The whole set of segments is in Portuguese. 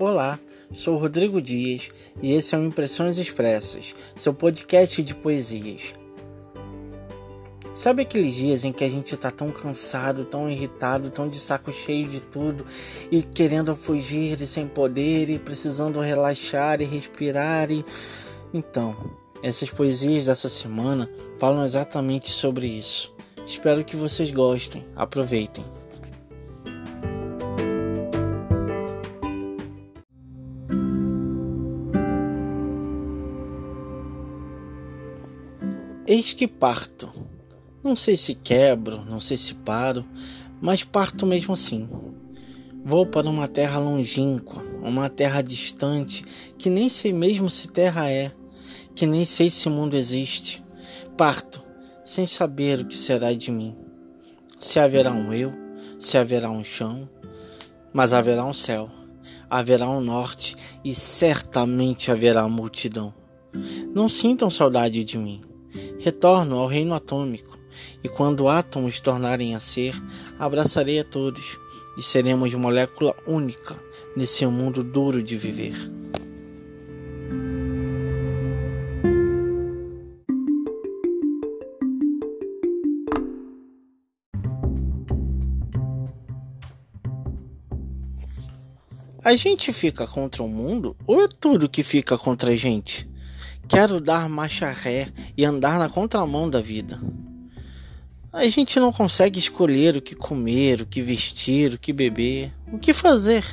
Olá, sou Rodrigo Dias e esse é o Impressões Expressas, seu podcast de poesias. Sabe aqueles dias em que a gente tá tão cansado, tão irritado, tão de saco cheio de tudo e querendo fugir e sem poder e precisando relaxar e respirar e então, essas poesias dessa semana falam exatamente sobre isso. Espero que vocês gostem. Aproveitem. Eis que parto. Não sei se quebro, não sei se paro, mas parto mesmo assim. Vou para uma terra longínqua, uma terra distante, que nem sei mesmo se terra é, que nem sei se mundo existe. Parto, sem saber o que será de mim. Se haverá um eu, se haverá um chão, mas haverá um céu, haverá um norte e certamente haverá multidão. Não sintam saudade de mim Retorno ao reino atômico, e quando átomos tornarem a ser, abraçarei a todos, e seremos molécula única nesse mundo duro de viver. A gente fica contra o mundo ou é tudo que fica contra a gente? Quero dar marcha ré e andar na contramão da vida. A gente não consegue escolher o que comer, o que vestir, o que beber, o que fazer.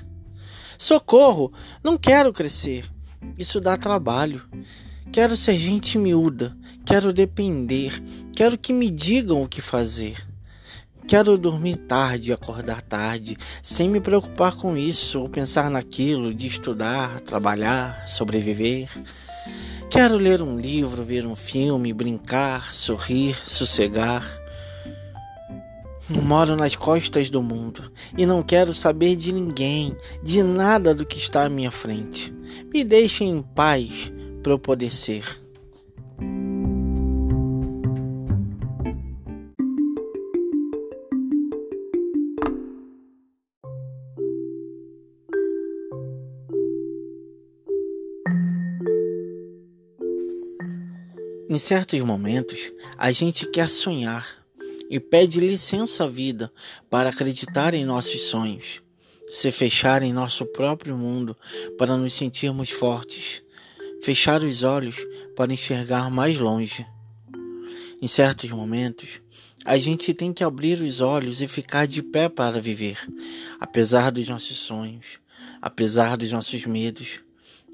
Socorro! Não quero crescer. Isso dá trabalho. Quero ser gente miúda. Quero depender. Quero que me digam o que fazer. Quero dormir tarde e acordar tarde, sem me preocupar com isso ou pensar naquilo de estudar, trabalhar, sobreviver. Quero ler um livro, ver um filme, brincar, sorrir, sossegar. Moro nas costas do mundo e não quero saber de ninguém, de nada do que está à minha frente. Me deixem em paz para eu poder ser. Em certos momentos, a gente quer sonhar e pede licença à vida para acreditar em nossos sonhos, se fechar em nosso próprio mundo para nos sentirmos fortes, fechar os olhos para enxergar mais longe. Em certos momentos, a gente tem que abrir os olhos e ficar de pé para viver, apesar dos nossos sonhos, apesar dos nossos medos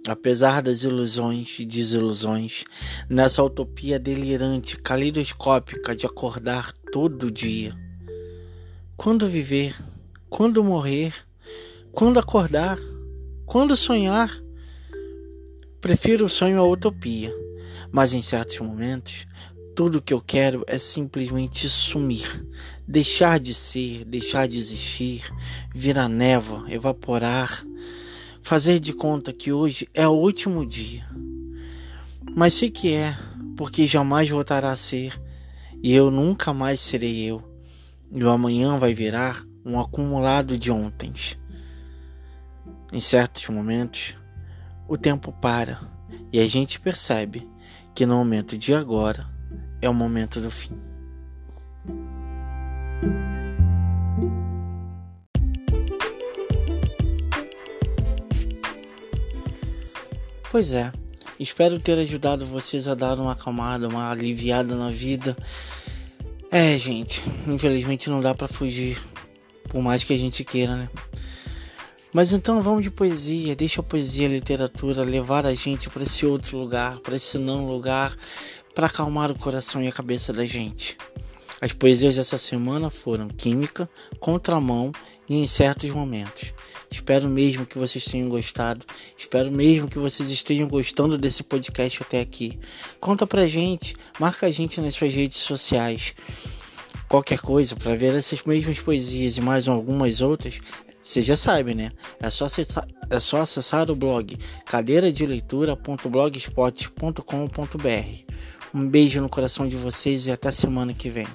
Apesar das ilusões e desilusões, nessa utopia delirante, calidoscópica de acordar todo dia. Quando viver? Quando morrer? Quando acordar? Quando sonhar? Prefiro o sonho à utopia, mas em certos momentos, tudo que eu quero é simplesmente sumir, deixar de ser, deixar de existir, virar névoa, evaporar fazer de conta que hoje é o último dia. Mas sei que é, porque jamais voltará a ser, e eu nunca mais serei eu, e o amanhã vai virar um acumulado de ontens. Em certos momentos, o tempo para e a gente percebe que no momento de agora é o momento do fim. Pois é, espero ter ajudado vocês a dar uma acalmada, uma aliviada na vida. É, gente, infelizmente não dá para fugir, por mais que a gente queira, né? Mas então vamos de poesia, deixa a poesia, a literatura levar a gente para esse outro lugar, para esse não lugar, para acalmar o coração e a cabeça da gente. As poesias dessa semana foram Química, Contramão e Em Certos Momentos. Espero mesmo que vocês tenham gostado. Espero mesmo que vocês estejam gostando desse podcast até aqui. Conta pra gente, marca a gente nas suas redes sociais. Qualquer coisa para ver essas mesmas poesias e mais algumas outras, você já sabe, né? É só acessar, é só acessar o blog cadeiradeleitura.blogspot.com.br. Um beijo no coração de vocês e até semana que vem.